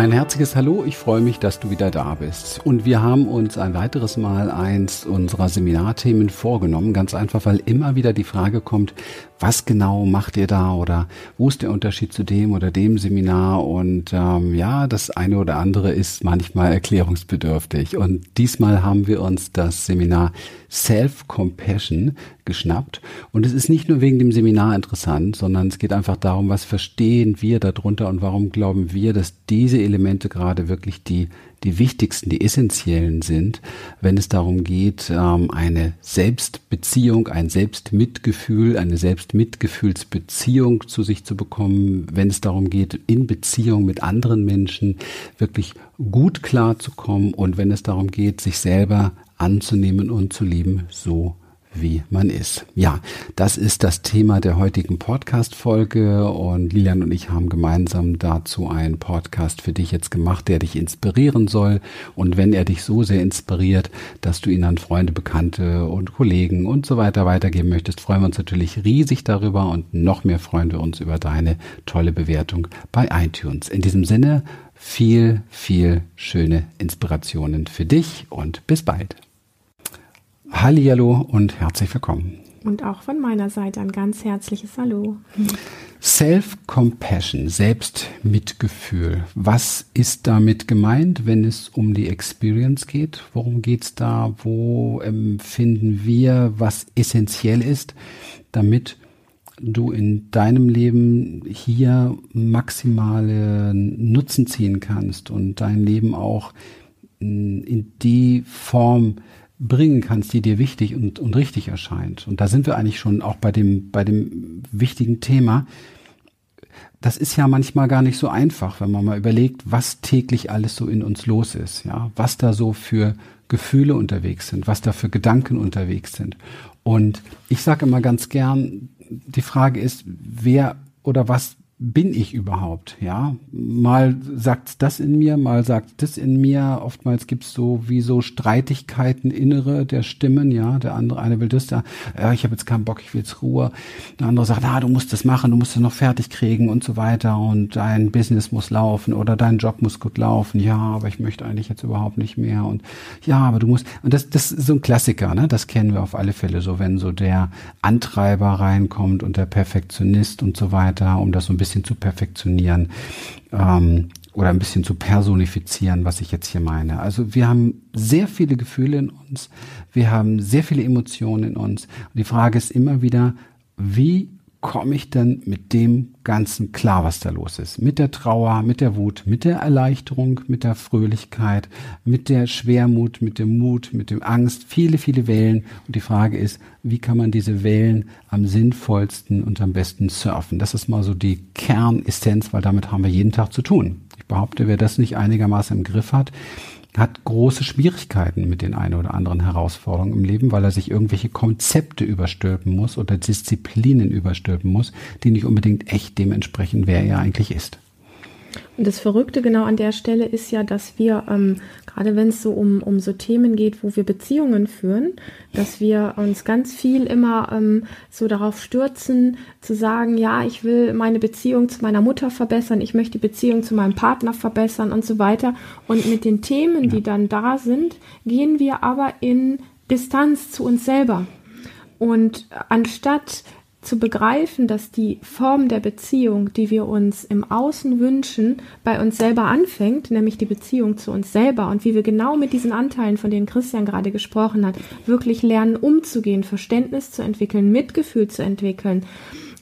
Ein herzliches Hallo, ich freue mich, dass du wieder da bist. Und wir haben uns ein weiteres Mal eins unserer Seminarthemen vorgenommen, ganz einfach, weil immer wieder die Frage kommt, was genau macht ihr da oder wo ist der Unterschied zu dem oder dem Seminar? Und ähm, ja, das eine oder andere ist manchmal erklärungsbedürftig. Und diesmal haben wir uns das Seminar Self-Compassion geschnappt. Und es ist nicht nur wegen dem Seminar interessant, sondern es geht einfach darum, was verstehen wir darunter und warum glauben wir, dass diese Elemente gerade wirklich die die wichtigsten, die essentiellen sind, wenn es darum geht, ähm, eine Selbstbeziehung, ein Selbstmitgefühl, eine Selbstmitgefühlsbeziehung zu sich zu bekommen, wenn es darum geht, in Beziehung mit anderen Menschen wirklich gut klarzukommen und wenn es darum geht, sich selber anzunehmen und zu lieben, so wie man ist. Ja, das ist das Thema der heutigen Podcast-Folge und Lilian und ich haben gemeinsam dazu einen Podcast für dich jetzt gemacht, der dich inspirieren soll. Und wenn er dich so sehr inspiriert, dass du ihn an Freunde, Bekannte und Kollegen und so weiter weitergeben möchtest, freuen wir uns natürlich riesig darüber und noch mehr freuen wir uns über deine tolle Bewertung bei iTunes. In diesem Sinne, viel, viel schöne Inspirationen für dich und bis bald. Hallihallo und herzlich willkommen. Und auch von meiner Seite ein ganz herzliches Hallo. Self-Compassion, Selbstmitgefühl. Was ist damit gemeint, wenn es um die Experience geht? Worum geht es da? Wo empfinden wir, was essentiell ist, damit du in deinem Leben hier maximale Nutzen ziehen kannst und dein Leben auch in die Form bringen kannst, die dir wichtig und, und richtig erscheint. Und da sind wir eigentlich schon auch bei dem, bei dem wichtigen Thema. Das ist ja manchmal gar nicht so einfach, wenn man mal überlegt, was täglich alles so in uns los ist, ja, was da so für Gefühle unterwegs sind, was da für Gedanken unterwegs sind. Und ich sage immer ganz gern, die Frage ist, wer oder was bin ich überhaupt? Ja, mal sagt das in mir, mal sagt das in mir. Oftmals gibt's so wie so Streitigkeiten innere der Stimmen. Ja, der andere eine will das da. Ja, ich habe jetzt keinen Bock, ich will jetzt Ruhe. Der andere sagt, ah, du musst das machen, du musst es noch fertig kriegen und so weiter und dein Business muss laufen oder dein Job muss gut laufen. Ja, aber ich möchte eigentlich jetzt überhaupt nicht mehr und ja, aber du musst. Und das, das ist so ein Klassiker. Ne, das kennen wir auf alle Fälle. So wenn so der Antreiber reinkommt und der Perfektionist und so weiter, um das so ein bisschen bisschen zu perfektionieren ähm, oder ein bisschen zu personifizieren, was ich jetzt hier meine. Also wir haben sehr viele Gefühle in uns, wir haben sehr viele Emotionen in uns. Und die Frage ist immer wieder, wie komme ich denn mit dem Ganzen klar, was da los ist? Mit der Trauer, mit der Wut, mit der Erleichterung, mit der Fröhlichkeit, mit der Schwermut, mit dem Mut, mit dem Angst, viele, viele Wellen. Und die Frage ist, wie kann man diese Wellen am sinnvollsten und am besten surfen? Das ist mal so die Kernessenz, weil damit haben wir jeden Tag zu tun. Ich behaupte, wer das nicht einigermaßen im Griff hat, hat große Schwierigkeiten mit den ein oder anderen Herausforderungen im Leben, weil er sich irgendwelche Konzepte überstülpen muss oder Disziplinen überstülpen muss, die nicht unbedingt echt dementsprechend, wer er eigentlich ist. Und das Verrückte genau an der Stelle ist ja, dass wir, ähm, gerade wenn es so um, um so Themen geht, wo wir Beziehungen führen, dass wir uns ganz viel immer ähm, so darauf stürzen, zu sagen, ja, ich will meine Beziehung zu meiner Mutter verbessern, ich möchte die Beziehung zu meinem Partner verbessern und so weiter. Und mit den Themen, die dann da sind, gehen wir aber in Distanz zu uns selber. Und anstatt zu begreifen, dass die Form der Beziehung, die wir uns im Außen wünschen, bei uns selber anfängt, nämlich die Beziehung zu uns selber. Und wie wir genau mit diesen Anteilen, von denen Christian gerade gesprochen hat, wirklich lernen umzugehen, Verständnis zu entwickeln, Mitgefühl zu entwickeln,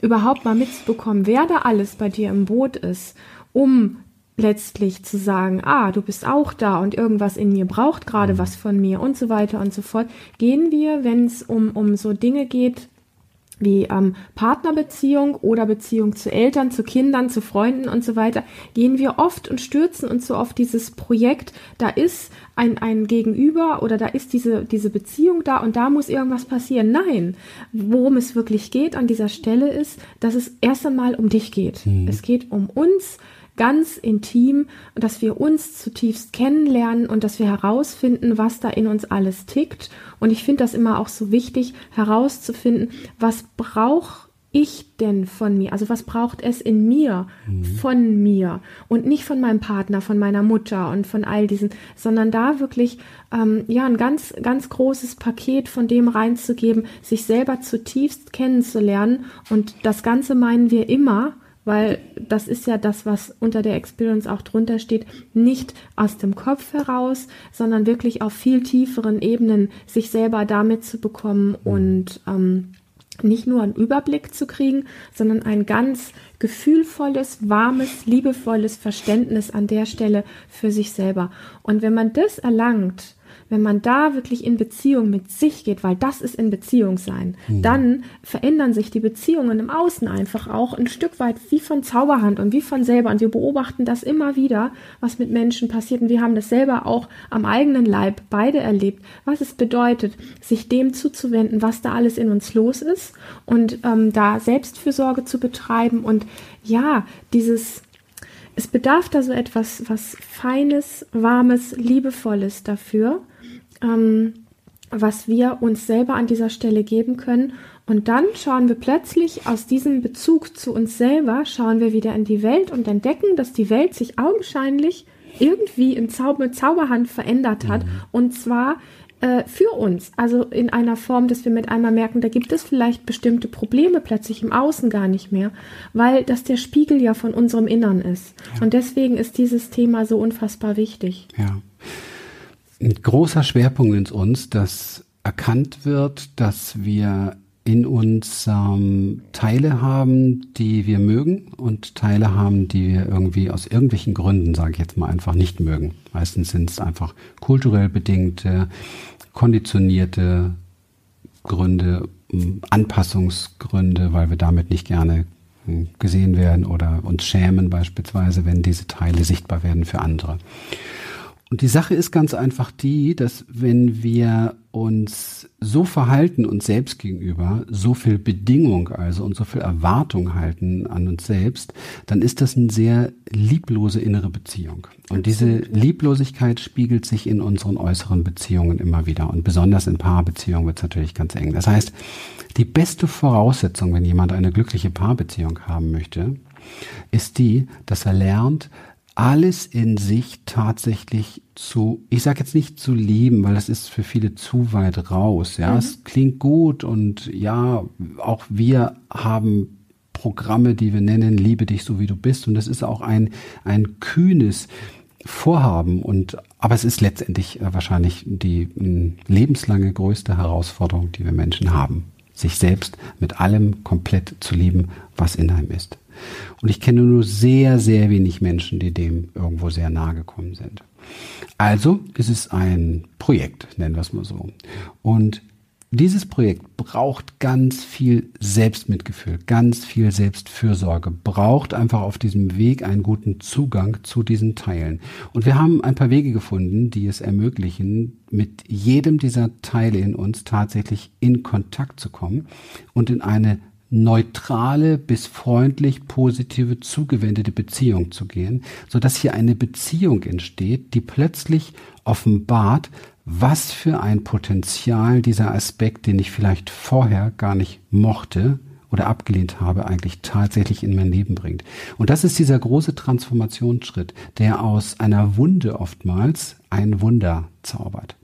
überhaupt mal mitzubekommen, wer da alles bei dir im Boot ist, um letztlich zu sagen, ah, du bist auch da und irgendwas in mir braucht gerade was von mir und so weiter und so fort, gehen wir, wenn es um, um so Dinge geht, wie ähm, Partnerbeziehung oder Beziehung zu Eltern, zu Kindern, zu Freunden und so weiter, gehen wir oft und stürzen uns so auf dieses Projekt, da ist ein, ein Gegenüber oder da ist diese, diese Beziehung da und da muss irgendwas passieren. Nein, worum es wirklich geht an dieser Stelle ist, dass es erst einmal um dich geht. Mhm. Es geht um uns, ganz intim, dass wir uns zutiefst kennenlernen und dass wir herausfinden, was da in uns alles tickt. Und ich finde das immer auch so wichtig, herauszufinden, was braucht ich denn von mir? Also was braucht es in mir, mhm. von mir und nicht von meinem Partner, von meiner Mutter und von all diesen, sondern da wirklich ähm, ja ein ganz ganz großes Paket von dem reinzugeben, sich selber zutiefst kennenzulernen und das Ganze meinen wir immer weil das ist ja das, was unter der Experience auch drunter steht, nicht aus dem Kopf heraus, sondern wirklich auf viel tieferen Ebenen sich selber damit zu bekommen und ähm, nicht nur einen Überblick zu kriegen, sondern ein ganz gefühlvolles, warmes, liebevolles Verständnis an der Stelle für sich selber. Und wenn man das erlangt, wenn man da wirklich in Beziehung mit sich geht, weil das ist in Beziehung sein, mhm. dann verändern sich die Beziehungen im Außen einfach auch ein Stück weit wie von Zauberhand und wie von selber. Und wir beobachten das immer wieder, was mit Menschen passiert. Und wir haben das selber auch am eigenen Leib beide erlebt, was es bedeutet, sich dem zuzuwenden, was da alles in uns los ist und ähm, da Selbstfürsorge zu betreiben und ja, dieses es bedarf da so etwas, was Feines, Warmes, Liebevolles dafür, ähm, was wir uns selber an dieser Stelle geben können. Und dann schauen wir plötzlich aus diesem Bezug zu uns selber, schauen wir wieder in die Welt und entdecken, dass die Welt sich augenscheinlich irgendwie in Zau mit Zauberhand verändert hat. Mhm. Und zwar äh, für uns. Also in einer Form, dass wir mit einmal merken, da gibt es vielleicht bestimmte Probleme plötzlich im Außen gar nicht mehr, weil das der Spiegel ja von unserem Innern ist. Ja. Und deswegen ist dieses Thema so unfassbar wichtig. Ja ein großer Schwerpunkt in uns, dass erkannt wird, dass wir in uns ähm, Teile haben, die wir mögen und Teile haben, die wir irgendwie aus irgendwelchen Gründen, sage ich jetzt mal, einfach nicht mögen. Meistens sind es einfach kulturell bedingte, konditionierte Gründe, Anpassungsgründe, weil wir damit nicht gerne gesehen werden oder uns schämen beispielsweise, wenn diese Teile sichtbar werden für andere. Und die Sache ist ganz einfach die, dass wenn wir uns so verhalten uns selbst gegenüber, so viel Bedingung also und so viel Erwartung halten an uns selbst, dann ist das eine sehr lieblose innere Beziehung. Und diese Lieblosigkeit spiegelt sich in unseren äußeren Beziehungen immer wieder. Und besonders in Paarbeziehungen wird es natürlich ganz eng. Das heißt, die beste Voraussetzung, wenn jemand eine glückliche Paarbeziehung haben möchte, ist die, dass er lernt, alles in sich tatsächlich zu, ich sage jetzt nicht zu lieben, weil das ist für viele zu weit raus. Ja, mhm. es klingt gut und ja, auch wir haben Programme, die wir nennen, liebe dich so wie du bist. Und das ist auch ein, ein kühnes Vorhaben und, aber es ist letztendlich äh, wahrscheinlich die lebenslange größte Herausforderung, die wir Menschen haben. Sich selbst mit allem komplett zu lieben, was in einem ist. Und ich kenne nur sehr, sehr wenig Menschen, die dem irgendwo sehr nahe gekommen sind. Also ist es ein Projekt, nennen wir es mal so. Und dieses Projekt braucht ganz viel Selbstmitgefühl, ganz viel Selbstfürsorge, braucht einfach auf diesem Weg einen guten Zugang zu diesen Teilen. Und wir haben ein paar Wege gefunden, die es ermöglichen, mit jedem dieser Teile in uns tatsächlich in Kontakt zu kommen und in eine neutrale bis freundlich positive zugewendete Beziehung zu gehen, so dass hier eine Beziehung entsteht, die plötzlich offenbart, was für ein Potenzial dieser Aspekt, den ich vielleicht vorher gar nicht mochte oder abgelehnt habe, eigentlich tatsächlich in mein Leben bringt. Und das ist dieser große Transformationsschritt, der aus einer Wunde oftmals ein Wunder zaubert.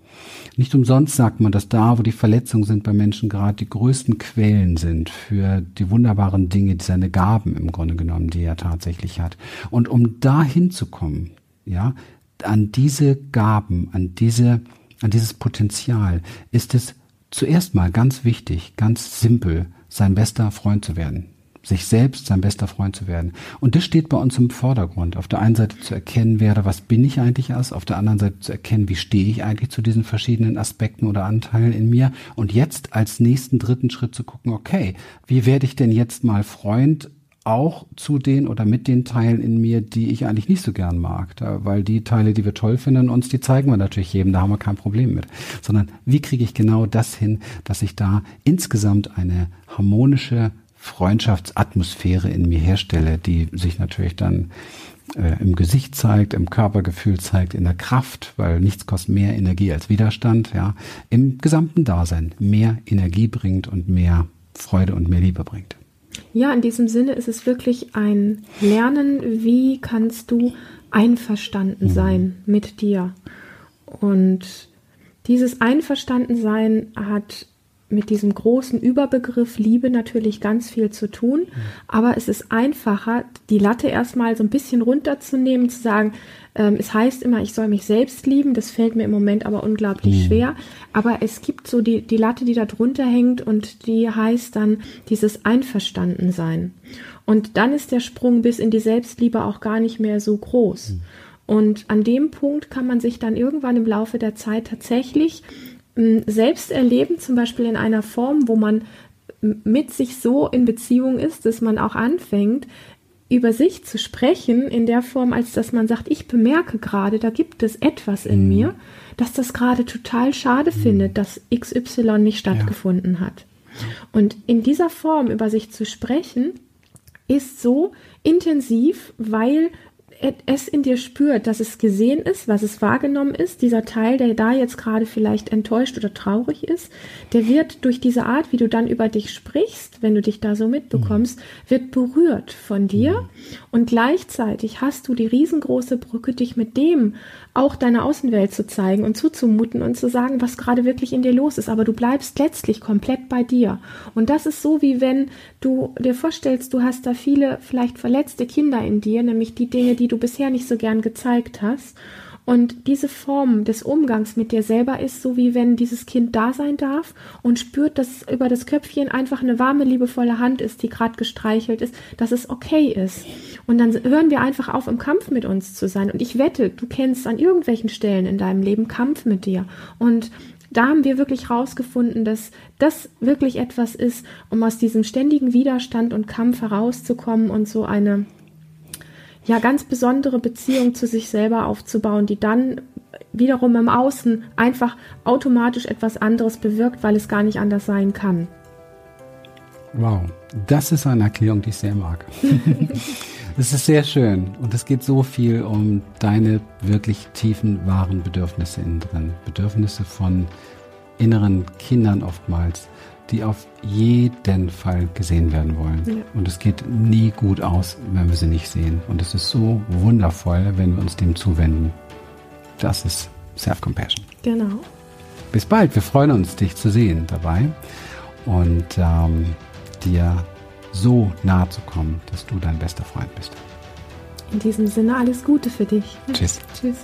Nicht umsonst sagt man, dass da, wo die Verletzungen sind bei Menschen, gerade die größten Quellen sind für die wunderbaren Dinge, seine Gaben im Grunde genommen, die er tatsächlich hat. Und um dahin zu kommen, ja, an diese Gaben, an diese, an dieses Potenzial, ist es zuerst mal ganz wichtig, ganz simpel, sein bester Freund zu werden sich selbst sein bester Freund zu werden. Und das steht bei uns im Vordergrund. Auf der einen Seite zu erkennen, wer was bin ich eigentlich als, auf der anderen Seite zu erkennen, wie stehe ich eigentlich zu diesen verschiedenen Aspekten oder Anteilen in mir. Und jetzt als nächsten dritten Schritt zu gucken, okay, wie werde ich denn jetzt mal Freund auch zu den oder mit den Teilen in mir, die ich eigentlich nicht so gern mag. Da, weil die Teile, die wir toll finden, uns, die zeigen wir natürlich jedem, da haben wir kein Problem mit. Sondern wie kriege ich genau das hin, dass ich da insgesamt eine harmonische Freundschaftsatmosphäre in mir herstelle, die sich natürlich dann äh, im Gesicht zeigt, im Körpergefühl zeigt, in der Kraft, weil nichts kostet mehr Energie als Widerstand, ja, im gesamten Dasein mehr Energie bringt und mehr Freude und mehr Liebe bringt. Ja, in diesem Sinne ist es wirklich ein Lernen, wie kannst du einverstanden mhm. sein mit dir. Und dieses Einverstandensein hat mit diesem großen Überbegriff Liebe natürlich ganz viel zu tun, mhm. aber es ist einfacher, die Latte erstmal so ein bisschen runterzunehmen, zu sagen, ähm, es heißt immer, ich soll mich selbst lieben, das fällt mir im Moment aber unglaublich mhm. schwer, aber es gibt so die, die Latte, die da drunter hängt und die heißt dann dieses Einverstandensein. Und dann ist der Sprung bis in die Selbstliebe auch gar nicht mehr so groß. Mhm. Und an dem Punkt kann man sich dann irgendwann im Laufe der Zeit tatsächlich selbst erleben, zum Beispiel in einer Form, wo man mit sich so in Beziehung ist, dass man auch anfängt, über sich zu sprechen in der Form, als dass man sagt, ich bemerke gerade, da gibt es etwas in mhm. mir, dass das gerade total schade mhm. findet, dass XY nicht stattgefunden ja. hat. Und in dieser Form über sich zu sprechen, ist so intensiv, weil es in dir spürt, dass es gesehen ist, was es wahrgenommen ist, dieser Teil, der da jetzt gerade vielleicht enttäuscht oder traurig ist, der wird durch diese Art, wie du dann über dich sprichst, wenn du dich da so mitbekommst, mhm. wird berührt von dir mhm. und gleichzeitig hast du die riesengroße Brücke, dich mit dem auch deiner Außenwelt zu zeigen und zuzumuten und zu sagen, was gerade wirklich in dir los ist, aber du bleibst letztlich komplett bei dir. Und das ist so, wie wenn du dir vorstellst, du hast da viele vielleicht verletzte Kinder in dir, nämlich die Dinge, die du bisher nicht so gern gezeigt hast. Und diese Form des Umgangs mit dir selber ist so, wie wenn dieses Kind da sein darf und spürt, dass über das Köpfchen einfach eine warme, liebevolle Hand ist, die gerade gestreichelt ist, dass es okay ist. Und dann hören wir einfach auf, im Kampf mit uns zu sein. Und ich wette, du kennst an irgendwelchen Stellen in deinem Leben Kampf mit dir. Und da haben wir wirklich rausgefunden, dass das wirklich etwas ist, um aus diesem ständigen Widerstand und Kampf herauszukommen und so eine ja ganz besondere Beziehung zu sich selber aufzubauen, die dann wiederum im Außen einfach automatisch etwas anderes bewirkt, weil es gar nicht anders sein kann. Wow, das ist eine Erklärung, die ich sehr mag. Es ist sehr schön und es geht so viel um deine wirklich tiefen, wahren Bedürfnisse innen drin. Bedürfnisse von inneren Kindern oftmals, die auf jeden Fall gesehen werden wollen. Ja. Und es geht nie gut aus, wenn wir sie nicht sehen. Und es ist so wundervoll, wenn wir uns dem zuwenden. Das ist Self-Compassion. Genau. Bis bald. Wir freuen uns, dich zu sehen dabei und ähm, dir so nahe zu kommen, dass du dein bester Freund bist. In diesem Sinne alles Gute für dich. Tschüss. Tschüss.